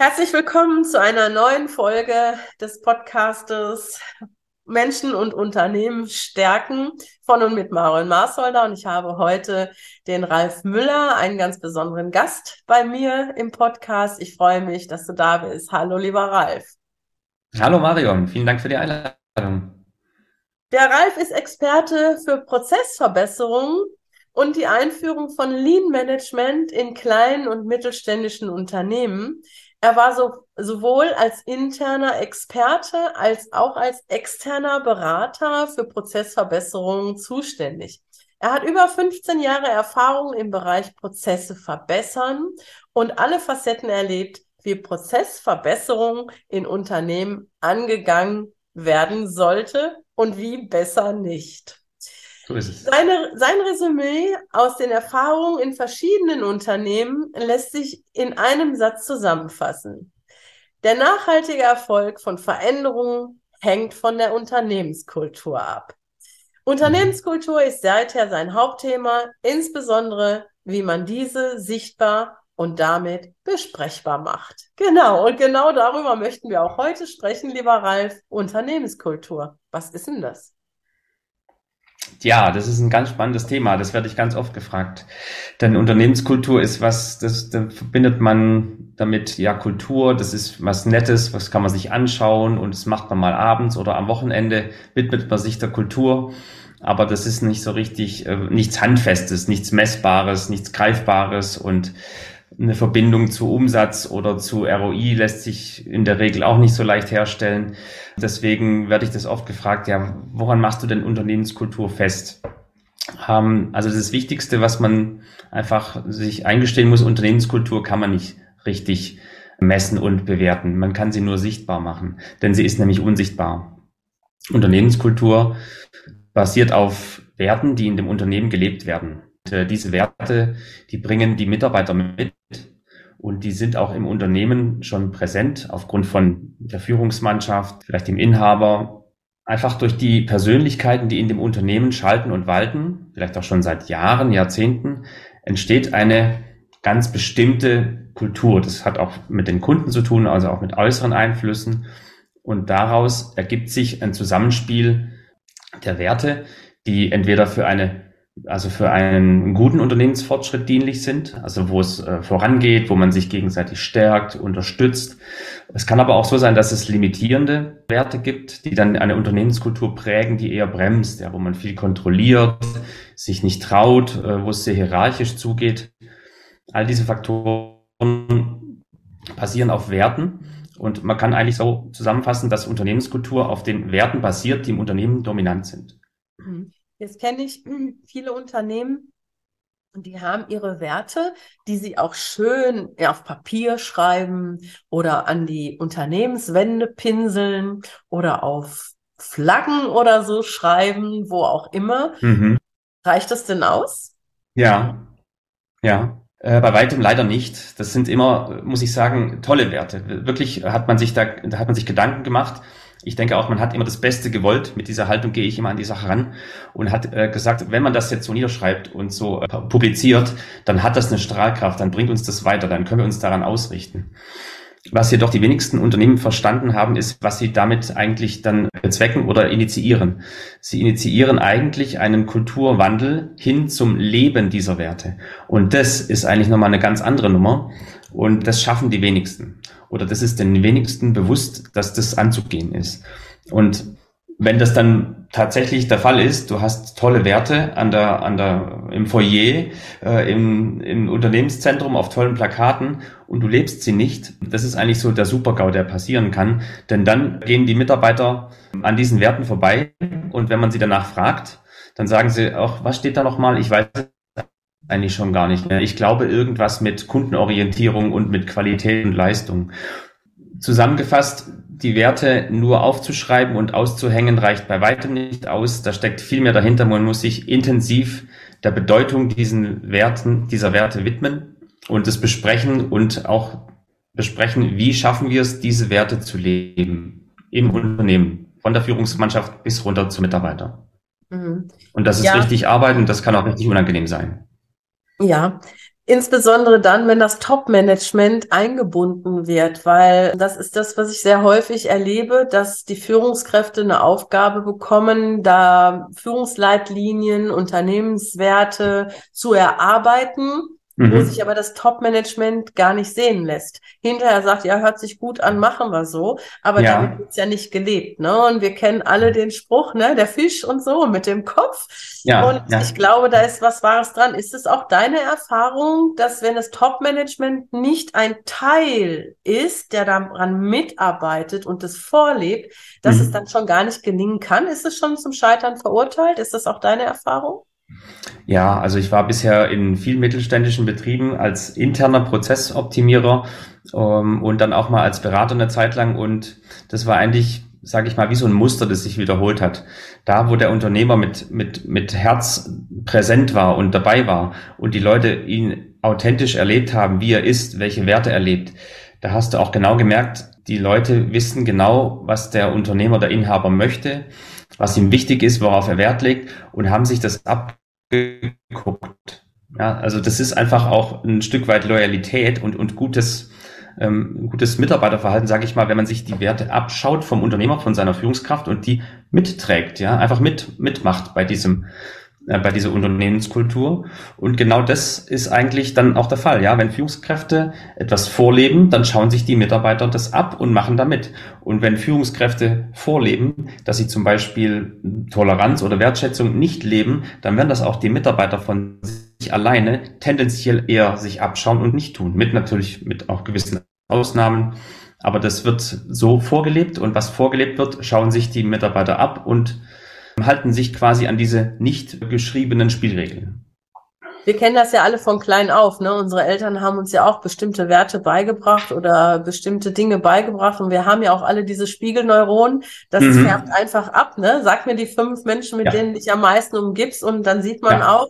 Herzlich willkommen zu einer neuen Folge des Podcastes Menschen und Unternehmen stärken von und mit Marion Marsholder. Und ich habe heute den Ralf Müller, einen ganz besonderen Gast bei mir im Podcast. Ich freue mich, dass du da bist. Hallo, lieber Ralf. Hallo, Marion. Vielen Dank für die Einladung. Der Ralf ist Experte für Prozessverbesserung und die Einführung von Lean Management in kleinen und mittelständischen Unternehmen. Er war so, sowohl als interner Experte als auch als externer Berater für Prozessverbesserungen zuständig. Er hat über 15 Jahre Erfahrung im Bereich Prozesse verbessern und alle Facetten erlebt, wie Prozessverbesserung in Unternehmen angegangen werden sollte und wie besser nicht. Seine, sein Resümee aus den Erfahrungen in verschiedenen Unternehmen lässt sich in einem Satz zusammenfassen. Der nachhaltige Erfolg von Veränderungen hängt von der Unternehmenskultur ab. Unternehmenskultur ist seither sein Hauptthema, insbesondere wie man diese sichtbar und damit besprechbar macht. Genau, und genau darüber möchten wir auch heute sprechen, lieber Ralf. Unternehmenskultur. Was ist denn das? Ja, das ist ein ganz spannendes Thema. Das werde ich ganz oft gefragt. Denn Unternehmenskultur ist was, das, da verbindet man damit, ja, Kultur, das ist was Nettes, was kann man sich anschauen und das macht man mal abends oder am Wochenende, widmet man sich der Kultur. Aber das ist nicht so richtig, äh, nichts Handfestes, nichts Messbares, nichts Greifbares und eine Verbindung zu Umsatz oder zu ROI lässt sich in der Regel auch nicht so leicht herstellen. Deswegen werde ich das oft gefragt, ja, woran machst du denn Unternehmenskultur fest? Ähm, also das Wichtigste, was man einfach sich eingestehen muss, Unternehmenskultur kann man nicht richtig messen und bewerten. Man kann sie nur sichtbar machen, denn sie ist nämlich unsichtbar. Unternehmenskultur basiert auf Werten, die in dem Unternehmen gelebt werden. Und, äh, diese Werte, die bringen die Mitarbeiter mit und die sind auch im Unternehmen schon präsent aufgrund von der Führungsmannschaft, vielleicht dem Inhaber, einfach durch die Persönlichkeiten, die in dem Unternehmen schalten und walten, vielleicht auch schon seit Jahren, Jahrzehnten, entsteht eine ganz bestimmte Kultur. Das hat auch mit den Kunden zu tun, also auch mit äußeren Einflüssen. Und daraus ergibt sich ein Zusammenspiel der Werte, die entweder für eine also für einen guten Unternehmensfortschritt dienlich sind, also wo es äh, vorangeht, wo man sich gegenseitig stärkt, unterstützt. Es kann aber auch so sein, dass es limitierende Werte gibt, die dann eine Unternehmenskultur prägen, die eher bremst, ja, wo man viel kontrolliert, sich nicht traut, äh, wo es sehr hierarchisch zugeht. All diese Faktoren basieren auf Werten und man kann eigentlich so zusammenfassen, dass Unternehmenskultur auf den Werten basiert, die im Unternehmen dominant sind. Mhm. Jetzt kenne ich hm, viele Unternehmen, die haben ihre Werte, die sie auch schön auf Papier schreiben oder an die Unternehmenswände pinseln oder auf Flaggen oder so schreiben, wo auch immer. Mhm. Reicht das denn aus? Ja, ja. Äh, bei weitem leider nicht. Das sind immer, muss ich sagen, tolle Werte. Wirklich hat man sich da, da hat man sich Gedanken gemacht ich denke auch, man hat immer das Beste gewollt. Mit dieser Haltung gehe ich immer an die Sache ran und hat äh, gesagt, wenn man das jetzt so niederschreibt und so äh, publiziert, dann hat das eine Strahlkraft, dann bringt uns das weiter, dann können wir uns daran ausrichten. Was jedoch die wenigsten Unternehmen verstanden haben, ist, was sie damit eigentlich dann bezwecken oder initiieren. Sie initiieren eigentlich einen Kulturwandel hin zum Leben dieser Werte. Und das ist eigentlich nochmal eine ganz andere Nummer. Und das schaffen die wenigsten. Oder das ist den wenigsten bewusst, dass das anzugehen ist. Und wenn das dann tatsächlich der Fall ist, du hast tolle Werte an der, an der, im Foyer, äh, im, im Unternehmenszentrum auf tollen Plakaten und du lebst sie nicht, das ist eigentlich so der Supergau, der passieren kann. Denn dann gehen die Mitarbeiter an diesen Werten vorbei und wenn man sie danach fragt, dann sagen sie auch, was steht da nochmal? Ich weiß eigentlich schon gar nicht mehr. Ich glaube irgendwas mit Kundenorientierung und mit Qualität und Leistung. Zusammengefasst, die Werte nur aufzuschreiben und auszuhängen reicht bei weitem nicht aus. Da steckt viel mehr dahinter. Man muss sich intensiv der Bedeutung diesen Werten, dieser Werte widmen und es besprechen und auch besprechen, wie schaffen wir es, diese Werte zu leben im Unternehmen, von der Führungsmannschaft bis runter zum Mitarbeiter. Mhm. Und das ist ja. richtig Arbeit und das kann auch richtig unangenehm sein. Ja, Insbesondere dann, wenn das Top-Management eingebunden wird, weil das ist das, was ich sehr häufig erlebe, dass die Führungskräfte eine Aufgabe bekommen, da Führungsleitlinien, Unternehmenswerte zu erarbeiten mhm. wo sich aber das Top-Management gar nicht sehen lässt. Hinterher sagt, ja, hört sich gut an, machen wir so, aber ja. damit wird's ja nicht gelebt. Ne? Und wir kennen alle den Spruch, ne, der Fisch und so mit dem Kopf. Ja, und ja. ich glaube, da ist was Wahres dran. Ist es auch deine Erfahrung, dass wenn das Top-Management nicht ein Teil ist, der daran mitarbeitet und es vorlebt, dass mhm. es dann schon gar nicht gelingen kann? Ist es schon zum Scheitern verurteilt? Ist das auch deine Erfahrung? Ja, also ich war bisher in vielen mittelständischen Betrieben als interner Prozessoptimierer ähm, und dann auch mal als Berater eine Zeit lang und das war eigentlich, sage ich mal, wie so ein Muster, das sich wiederholt hat. Da, wo der Unternehmer mit, mit, mit Herz präsent war und dabei war und die Leute ihn authentisch erlebt haben, wie er ist, welche Werte er lebt, da hast du auch genau gemerkt, die Leute wissen genau, was der Unternehmer, der Inhaber möchte was ihm wichtig ist, worauf er Wert legt und haben sich das abgeguckt. Ja, also das ist einfach auch ein Stück weit Loyalität und, und gutes, ähm, gutes Mitarbeiterverhalten, sage ich mal, wenn man sich die Werte abschaut vom Unternehmer, von seiner Führungskraft und die mitträgt, ja, einfach mit, mitmacht bei diesem, bei dieser Unternehmenskultur. Und genau das ist eigentlich dann auch der Fall. Ja, wenn Führungskräfte etwas vorleben, dann schauen sich die Mitarbeiter das ab und machen damit. Und wenn Führungskräfte vorleben, dass sie zum Beispiel Toleranz oder Wertschätzung nicht leben, dann werden das auch die Mitarbeiter von sich alleine tendenziell eher sich abschauen und nicht tun. Mit natürlich mit auch gewissen Ausnahmen. Aber das wird so vorgelebt und was vorgelebt wird, schauen sich die Mitarbeiter ab und halten sich quasi an diese nicht geschriebenen Spielregeln. Wir kennen das ja alle von klein auf. Ne? Unsere Eltern haben uns ja auch bestimmte Werte beigebracht oder bestimmte Dinge beigebracht. Und wir haben ja auch alle diese Spiegelneuronen. Das mhm. färbt einfach ab. Ne? Sag mir die fünf Menschen, mit ja. denen dich am meisten umgibst. Und dann sieht man ja. auch,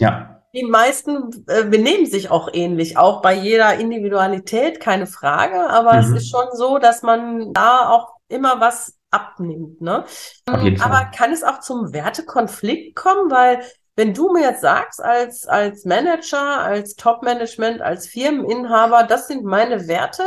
ja. die meisten äh, benehmen sich auch ähnlich. Auch bei jeder Individualität, keine Frage. Aber mhm. es ist schon so, dass man da auch immer was abnimmt. Ne? Aber kann es auch zum Wertekonflikt kommen? Weil wenn du mir jetzt sagst, als, als Manager, als Top-Management, als Firmeninhaber, das sind meine Werte,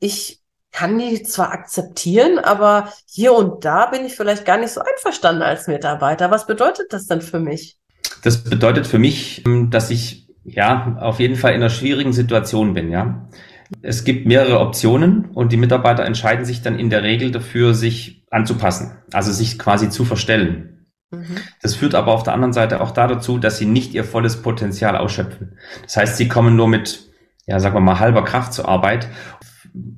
ich kann die zwar akzeptieren, aber hier und da bin ich vielleicht gar nicht so einverstanden als Mitarbeiter. Was bedeutet das denn für mich? Das bedeutet für mich, dass ich ja auf jeden Fall in einer schwierigen Situation bin, ja. Es gibt mehrere Optionen und die Mitarbeiter entscheiden sich dann in der Regel dafür, sich anzupassen, also sich quasi zu verstellen. Mhm. Das führt aber auf der anderen Seite auch da dazu, dass sie nicht ihr volles Potenzial ausschöpfen. Das heißt, sie kommen nur mit, ja, sagen wir mal, halber Kraft zur Arbeit,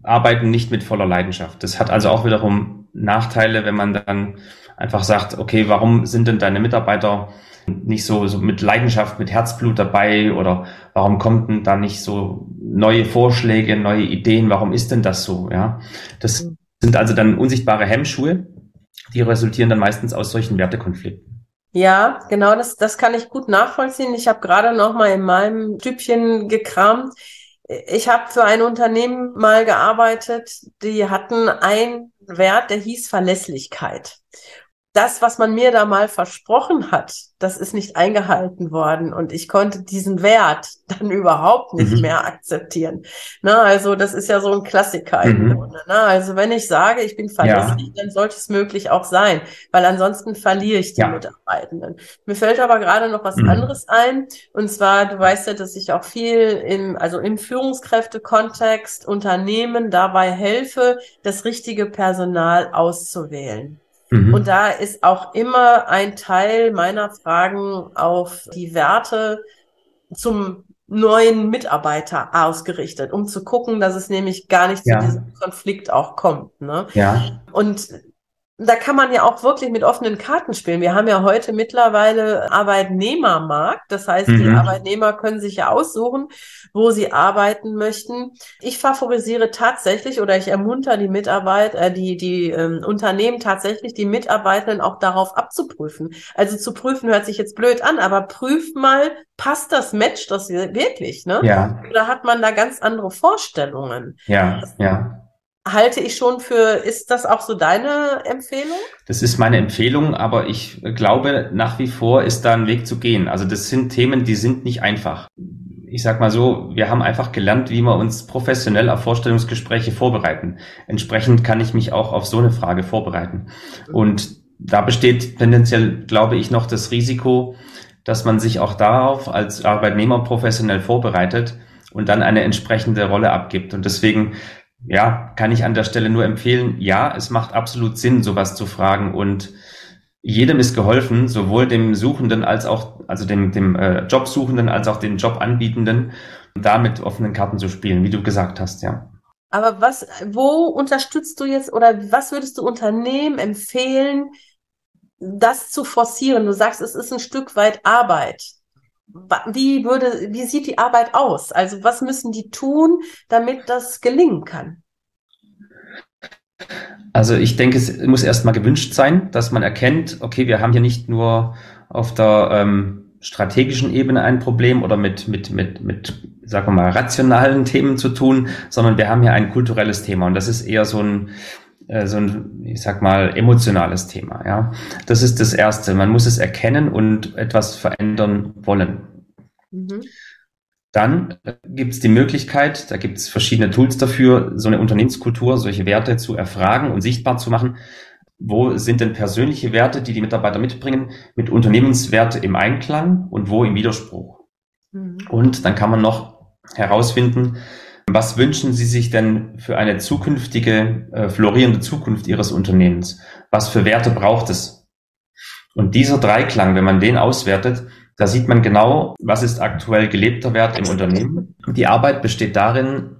arbeiten nicht mit voller Leidenschaft. Das hat also auch wiederum Nachteile, wenn man dann einfach sagt, okay, warum sind denn deine Mitarbeiter nicht so, so mit Leidenschaft, mit Herzblut dabei oder warum kommt denn da nicht so neue Vorschläge, neue Ideen, warum ist denn das so, ja? Das mhm. sind also dann unsichtbare Hemmschuhe, die resultieren dann meistens aus solchen Wertekonflikten. Ja, genau, das, das kann ich gut nachvollziehen. Ich habe gerade noch mal in meinem Typchen gekramt. Ich habe für ein Unternehmen mal gearbeitet, die hatten einen Wert, der hieß Verlässlichkeit das, was man mir da mal versprochen hat, das ist nicht eingehalten worden und ich konnte diesen Wert dann überhaupt nicht mhm. mehr akzeptieren. Na, also das ist ja so ein Klassiker mhm. Grunde. Na, also wenn ich sage, ich bin verlässlich, ja. dann sollte es möglich auch sein, weil ansonsten verliere ich die ja. Mitarbeitenden. Mir fällt aber gerade noch was mhm. anderes ein und zwar, du weißt ja, dass ich auch viel im, also im Führungskräftekontext Unternehmen dabei helfe, das richtige Personal auszuwählen. Mhm. Und da ist auch immer ein Teil meiner Fragen auf die Werte zum neuen Mitarbeiter ausgerichtet, um zu gucken, dass es nämlich gar nicht ja. zu diesem Konflikt auch kommt. Ne? Ja. Und da kann man ja auch wirklich mit offenen Karten spielen. Wir haben ja heute mittlerweile Arbeitnehmermarkt. Das heißt, mhm. die Arbeitnehmer können sich ja aussuchen, wo sie arbeiten möchten. Ich favorisiere tatsächlich oder ich ermunter die Mitarbeit, äh, die, die ähm, Unternehmen tatsächlich, die Mitarbeitenden auch darauf abzuprüfen. Also zu prüfen hört sich jetzt blöd an, aber prüf mal, passt das Match das wirklich, ne? Ja. Oder hat man da ganz andere Vorstellungen? Ja, ja halte ich schon für, ist das auch so deine Empfehlung? Das ist meine Empfehlung, aber ich glaube, nach wie vor ist da ein Weg zu gehen. Also das sind Themen, die sind nicht einfach. Ich sag mal so, wir haben einfach gelernt, wie wir uns professionell auf Vorstellungsgespräche vorbereiten. Entsprechend kann ich mich auch auf so eine Frage vorbereiten. Und da besteht tendenziell, glaube ich, noch das Risiko, dass man sich auch darauf als Arbeitnehmer professionell vorbereitet und dann eine entsprechende Rolle abgibt. Und deswegen ja, kann ich an der Stelle nur empfehlen, ja, es macht absolut Sinn, sowas zu fragen und jedem ist geholfen, sowohl dem Suchenden als auch, also dem, dem äh, Jobsuchenden als auch dem Jobanbietenden, da mit offenen Karten zu spielen, wie du gesagt hast, ja. Aber was, wo unterstützt du jetzt oder was würdest du Unternehmen empfehlen, das zu forcieren? Du sagst, es ist ein Stück weit Arbeit wie würde, wie sieht die Arbeit aus? Also was müssen die tun, damit das gelingen kann? Also ich denke, es muss erstmal gewünscht sein, dass man erkennt, okay, wir haben hier nicht nur auf der ähm, strategischen Ebene ein Problem oder mit, mit, mit, mit, sagen wir mal, rationalen Themen zu tun, sondern wir haben hier ein kulturelles Thema und das ist eher so ein, äh, so ein, ich sag mal, emotionales Thema. Ja, das ist das Erste. Man muss es erkennen und etwas verändern wollen. Mhm. Dann äh, gibt es die Möglichkeit, da gibt es verschiedene Tools dafür, so eine Unternehmenskultur, solche Werte zu erfragen und sichtbar zu machen. Wo sind denn persönliche Werte, die die Mitarbeiter mitbringen, mit Unternehmenswerte im Einklang und wo im Widerspruch? Mhm. Und dann kann man noch herausfinden, was wünschen Sie sich denn für eine zukünftige, äh, florierende Zukunft Ihres Unternehmens? Was für Werte braucht es? Und dieser Dreiklang, wenn man den auswertet, da sieht man genau, was ist aktuell gelebter Wert im Unternehmen. Die Arbeit besteht darin,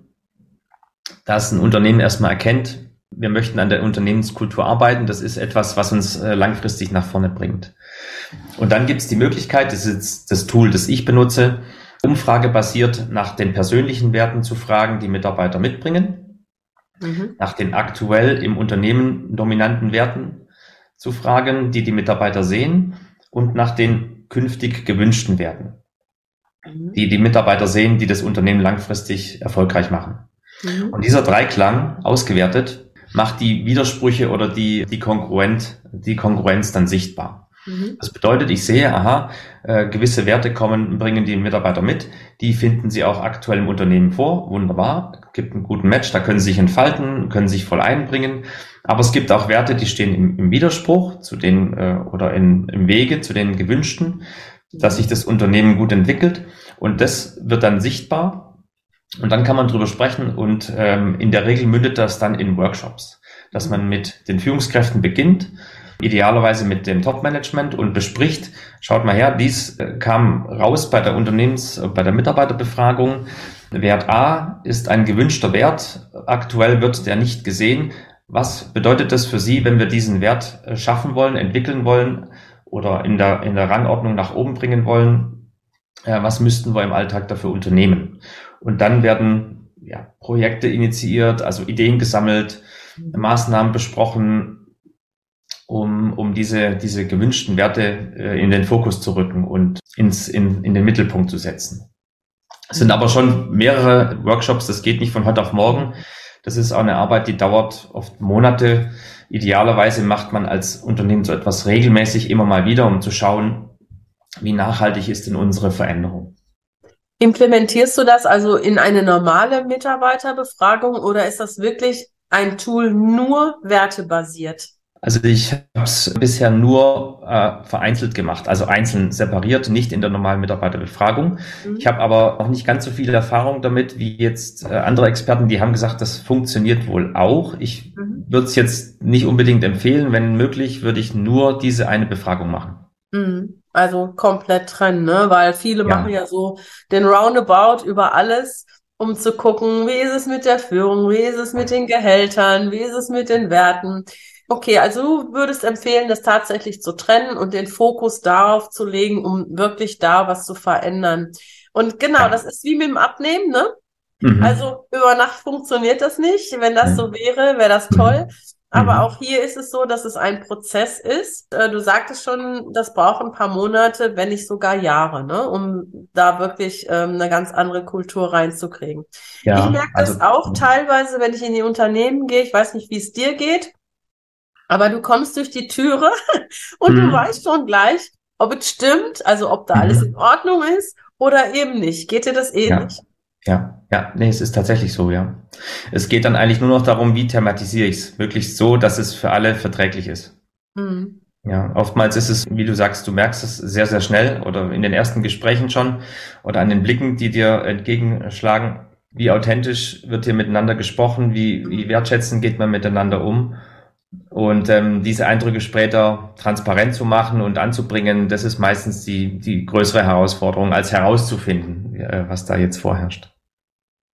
dass ein Unternehmen erstmal erkennt, wir möchten an der Unternehmenskultur arbeiten. Das ist etwas, was uns äh, langfristig nach vorne bringt. Und dann gibt es die Möglichkeit, das ist das Tool, das ich benutze, umfragebasiert nach den persönlichen Werten zu fragen, die Mitarbeiter mitbringen, mhm. nach den aktuell im Unternehmen dominanten Werten zu fragen, die die Mitarbeiter sehen und nach den künftig gewünschten Werten, mhm. die die Mitarbeiter sehen, die das Unternehmen langfristig erfolgreich machen. Mhm. Und dieser Dreiklang ausgewertet macht die Widersprüche oder die, die, Konkurrent, die Konkurrenz dann sichtbar. Mhm. Das bedeutet, ich sehe, aha, äh, gewisse Werte kommen, bringen die Mitarbeiter mit, die finden sie auch aktuell im Unternehmen vor, wunderbar, gibt einen guten Match, da können sie sich entfalten, können sich voll einbringen, aber es gibt auch Werte, die stehen im, im Widerspruch zu den äh, oder in, im Wege zu den gewünschten, dass sich das Unternehmen gut entwickelt. Und das wird dann sichtbar. Und dann kann man drüber sprechen und ähm, in der Regel mündet das dann in Workshops, dass man mit den Führungskräften beginnt idealerweise mit dem Top-Management und bespricht, schaut mal her, dies äh, kam raus bei der Unternehmens-, bei der Mitarbeiterbefragung. Wert A ist ein gewünschter Wert. Aktuell wird der nicht gesehen. Was bedeutet das für Sie, wenn wir diesen Wert äh, schaffen wollen, entwickeln wollen oder in der, in der Rangordnung nach oben bringen wollen? Was müssten wir im Alltag dafür unternehmen? Und dann werden ja, Projekte initiiert, also Ideen gesammelt, Maßnahmen besprochen, um, um diese, diese gewünschten Werte äh, in den Fokus zu rücken und ins, in, in den Mittelpunkt zu setzen. Es sind aber schon mehrere Workshops, das geht nicht von heute auf morgen. Das ist auch eine Arbeit, die dauert oft Monate. Idealerweise macht man als Unternehmen so etwas regelmäßig immer mal wieder, um zu schauen, wie nachhaltig ist denn unsere Veränderung. Implementierst du das also in eine normale Mitarbeiterbefragung oder ist das wirklich ein Tool nur wertebasiert? Also ich habe es bisher nur äh, vereinzelt gemacht, also einzeln separiert, nicht in der normalen Mitarbeiterbefragung. Mhm. Ich habe aber auch nicht ganz so viel Erfahrung damit wie jetzt äh, andere Experten, die haben gesagt, das funktioniert wohl auch. Ich mhm. würde es jetzt nicht unbedingt empfehlen. Wenn möglich, würde ich nur diese eine Befragung machen. Mhm. Also komplett trennen, ne? Weil viele ja. machen ja so den Roundabout über alles um zu gucken, wie ist es mit der Führung, wie ist es mit den Gehältern, wie ist es mit den Werten. Okay, also du würdest empfehlen, das tatsächlich zu trennen und den Fokus darauf zu legen, um wirklich da was zu verändern. Und genau, das ist wie mit dem Abnehmen, ne? Mhm. Also über Nacht funktioniert das nicht. Wenn das so wäre, wäre das toll. Mhm. Aber mhm. auch hier ist es so, dass es ein Prozess ist. Äh, du sagtest schon, das braucht ein paar Monate, wenn nicht sogar Jahre, ne, um da wirklich ähm, eine ganz andere Kultur reinzukriegen. Ja, ich merke also, das auch teilweise, wenn ich in die Unternehmen gehe. Ich weiß nicht, wie es dir geht, aber du kommst durch die Türe und mhm. du weißt schon gleich, ob es stimmt, also ob da alles mhm. in Ordnung ist oder eben nicht. Geht dir das ähnlich? Ja. Ja, ja, nee, es ist tatsächlich so, ja. Es geht dann eigentlich nur noch darum, wie thematisiere ich es, möglichst so, dass es für alle verträglich ist. Mhm. Ja, oftmals ist es, wie du sagst, du merkst es sehr, sehr schnell oder in den ersten Gesprächen schon oder an den Blicken, die dir entgegenschlagen, wie authentisch wird hier miteinander gesprochen, wie, wie wertschätzend geht man miteinander um. Und ähm, diese Eindrücke später transparent zu machen und anzubringen, das ist meistens die, die größere Herausforderung, als herauszufinden, äh, was da jetzt vorherrscht.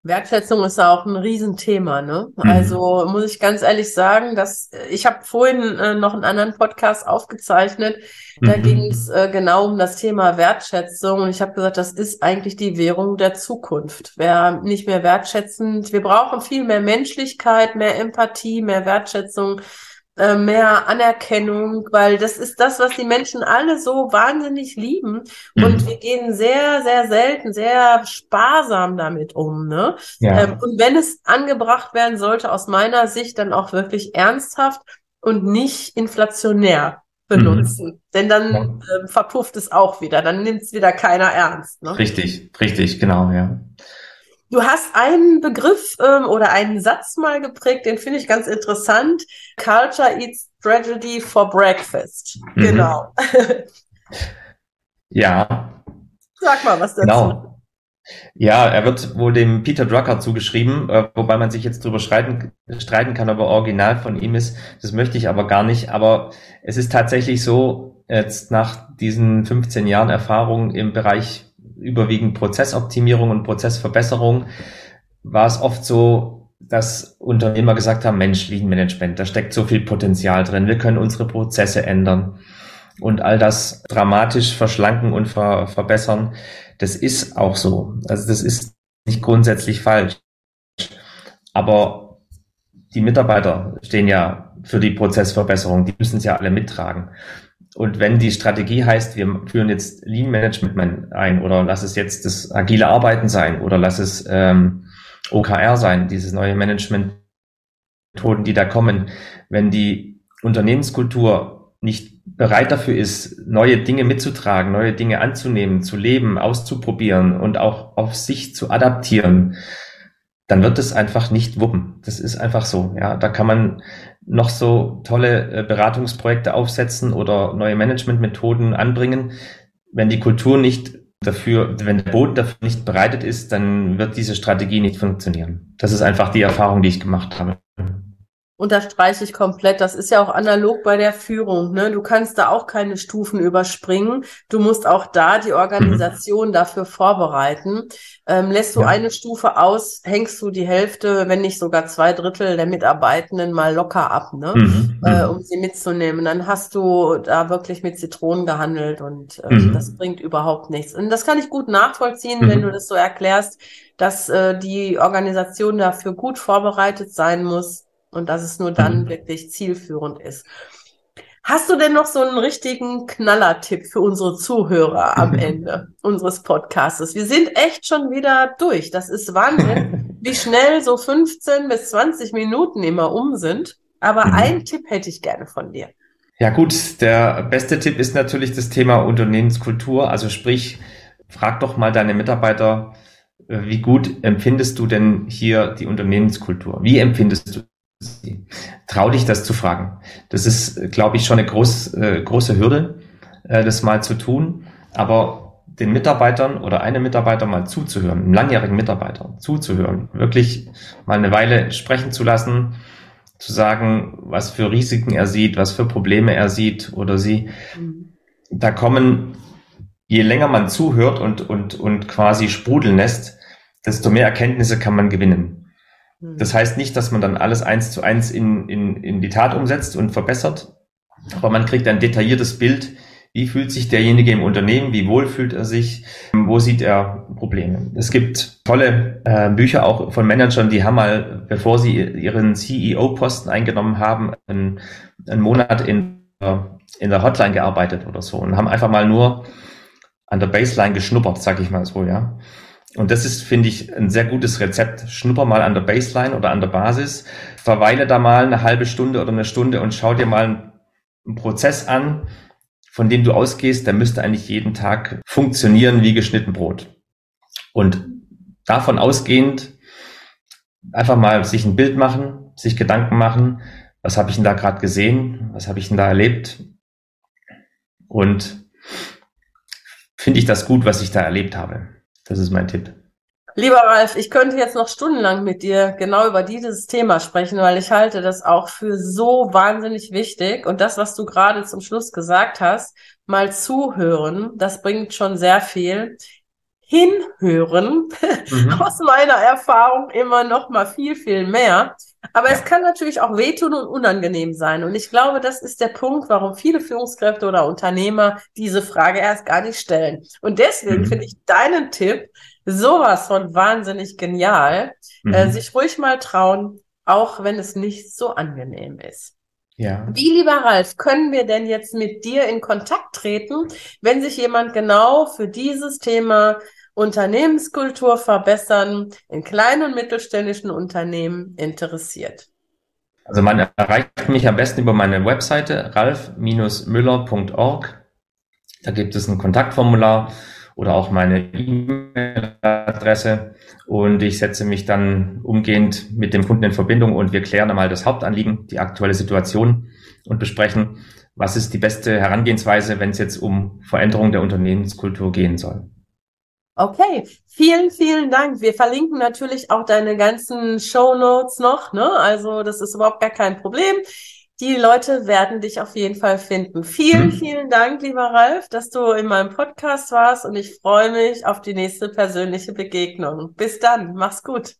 Wertschätzung ist auch ein Riesenthema, ne? Mhm. Also muss ich ganz ehrlich sagen, dass ich habe vorhin äh, noch einen anderen Podcast aufgezeichnet. Da mhm. ging es äh, genau um das Thema Wertschätzung und ich habe gesagt, das ist eigentlich die Währung der Zukunft. Wer nicht mehr wertschätzend, wir brauchen viel mehr Menschlichkeit, mehr Empathie, mehr Wertschätzung äh, mehr Anerkennung, weil das ist das, was die Menschen alle so wahnsinnig lieben. Mhm. Und wir gehen sehr, sehr selten, sehr sparsam damit um. Ne? Ja. Ähm, und wenn es angebracht werden sollte, aus meiner Sicht dann auch wirklich ernsthaft und nicht inflationär benutzen. Mhm. Denn dann äh, verpufft es auch wieder, dann nimmt es wieder keiner ernst. Ne? Richtig, richtig, genau, ja. Du hast einen Begriff ähm, oder einen Satz mal geprägt, den finde ich ganz interessant. Culture eats tragedy for breakfast. Mhm. Genau. ja. Sag mal was dazu. Genau. Ja, er wird wohl dem Peter Drucker zugeschrieben, äh, wobei man sich jetzt darüber streiten, streiten kann, ob er original von ihm ist. Das möchte ich aber gar nicht. Aber es ist tatsächlich so, jetzt nach diesen 15 Jahren Erfahrung im Bereich überwiegend Prozessoptimierung und Prozessverbesserung, war es oft so, dass Unternehmer gesagt haben, Mensch, Lean Management, da steckt so viel Potenzial drin, wir können unsere Prozesse ändern und all das dramatisch verschlanken und ver verbessern. Das ist auch so. Also das ist nicht grundsätzlich falsch. Aber die Mitarbeiter stehen ja für die Prozessverbesserung, die müssen es ja alle mittragen. Und wenn die Strategie heißt, wir führen jetzt Lean Management ein oder lass es jetzt das agile Arbeiten sein oder lass es ähm, OKR sein, diese neue Management-Methoden, die da kommen, wenn die Unternehmenskultur nicht bereit dafür ist, neue Dinge mitzutragen, neue Dinge anzunehmen, zu leben, auszuprobieren und auch auf sich zu adaptieren, dann wird es einfach nicht wuppen. Das ist einfach so. Ja, da kann man noch so tolle äh, Beratungsprojekte aufsetzen oder neue Managementmethoden anbringen. Wenn die Kultur nicht dafür, wenn der Boden dafür nicht bereitet ist, dann wird diese Strategie nicht funktionieren. Das ist einfach die Erfahrung, die ich gemacht habe unterstreiche ich komplett. Das ist ja auch analog bei der Führung. Ne? Du kannst da auch keine Stufen überspringen. Du musst auch da die Organisation mhm. dafür vorbereiten. Ähm, lässt du ja. eine Stufe aus, hängst du die Hälfte, wenn nicht sogar zwei Drittel der Mitarbeitenden mal locker ab, ne? Mhm. Äh, mhm. um sie mitzunehmen. Dann hast du da wirklich mit Zitronen gehandelt und äh, mhm. das bringt überhaupt nichts. Und das kann ich gut nachvollziehen, wenn mhm. du das so erklärst, dass äh, die Organisation dafür gut vorbereitet sein muss und dass es nur dann mhm. wirklich zielführend ist. Hast du denn noch so einen richtigen Knallertipp für unsere Zuhörer am Ende unseres Podcastes? Wir sind echt schon wieder durch. Das ist Wahnsinn, wie schnell so 15 bis 20 Minuten immer um sind. Aber mhm. einen Tipp hätte ich gerne von dir. Ja gut, der beste Tipp ist natürlich das Thema Unternehmenskultur. Also sprich, frag doch mal deine Mitarbeiter, äh, wie gut empfindest du denn hier die Unternehmenskultur? Wie empfindest du Trau dich, das zu fragen. Das ist, glaube ich, schon eine groß, äh, große Hürde, äh, das mal zu tun. Aber den Mitarbeitern oder einem Mitarbeiter mal zuzuhören, einem langjährigen Mitarbeiter zuzuhören, wirklich mal eine Weile sprechen zu lassen, zu sagen, was für Risiken er sieht, was für Probleme er sieht oder sie. Mhm. Da kommen, je länger man zuhört und, und, und quasi sprudeln lässt, desto mehr Erkenntnisse kann man gewinnen. Hm. Das heißt nicht, dass man dann alles eins zu eins in, in, in die Tat umsetzt und verbessert, aber man kriegt ein detailliertes Bild, wie fühlt sich derjenige im Unternehmen, wie wohl fühlt er sich, wo sieht er Probleme. Es gibt tolle äh, Bücher auch von Managern, die haben mal, bevor sie ihren CEO-Posten eingenommen haben, einen, einen Monat in, in der Hotline gearbeitet oder so und haben einfach mal nur an der Baseline geschnuppert, sag ich mal so, ja. Und das ist, finde ich, ein sehr gutes Rezept. Schnupper mal an der Baseline oder an der Basis, verweile da mal eine halbe Stunde oder eine Stunde und schau dir mal einen Prozess an, von dem du ausgehst, der müsste eigentlich jeden Tag funktionieren wie geschnitten Brot. Und davon ausgehend einfach mal sich ein Bild machen, sich Gedanken machen, was habe ich denn da gerade gesehen, was habe ich denn da erlebt und finde ich das gut, was ich da erlebt habe. Das ist mein Tipp. Lieber Ralf, ich könnte jetzt noch stundenlang mit dir genau über dieses Thema sprechen, weil ich halte das auch für so wahnsinnig wichtig. Und das, was du gerade zum Schluss gesagt hast, mal zuhören, das bringt schon sehr viel. Hinhören, mhm. aus meiner Erfahrung immer noch mal viel, viel mehr. Aber es kann natürlich auch wehtun und unangenehm sein. Und ich glaube, das ist der Punkt, warum viele Führungskräfte oder Unternehmer diese Frage erst gar nicht stellen. Und deswegen mhm. finde ich deinen Tipp, sowas von wahnsinnig genial. Äh, mhm. Äh, sich ruhig mal trauen, auch wenn es nicht so angenehm ist. Ja. Wie, lieber Ralf, können wir denn jetzt mit dir in Kontakt treten, wenn sich jemand genau für dieses Thema Unternehmenskultur verbessern in kleinen und mittelständischen Unternehmen interessiert? Also man erreicht mich am besten über meine Webseite ralf-müller.org. Da gibt es ein Kontaktformular oder auch meine E-Mail-Adresse und ich setze mich dann umgehend mit dem Kunden in Verbindung und wir klären einmal das Hauptanliegen, die aktuelle Situation und besprechen, was ist die beste Herangehensweise, wenn es jetzt um Veränderung der Unternehmenskultur gehen soll. Okay, vielen, vielen Dank. Wir verlinken natürlich auch deine ganzen Show Notes noch, ne? Also das ist überhaupt gar kein Problem die Leute werden dich auf jeden Fall finden. Vielen, mhm. vielen Dank, lieber Ralf, dass du in meinem Podcast warst und ich freue mich auf die nächste persönliche Begegnung. Bis dann, mach's gut.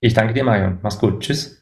Ich danke dir, Marion. Mach's gut. Tschüss.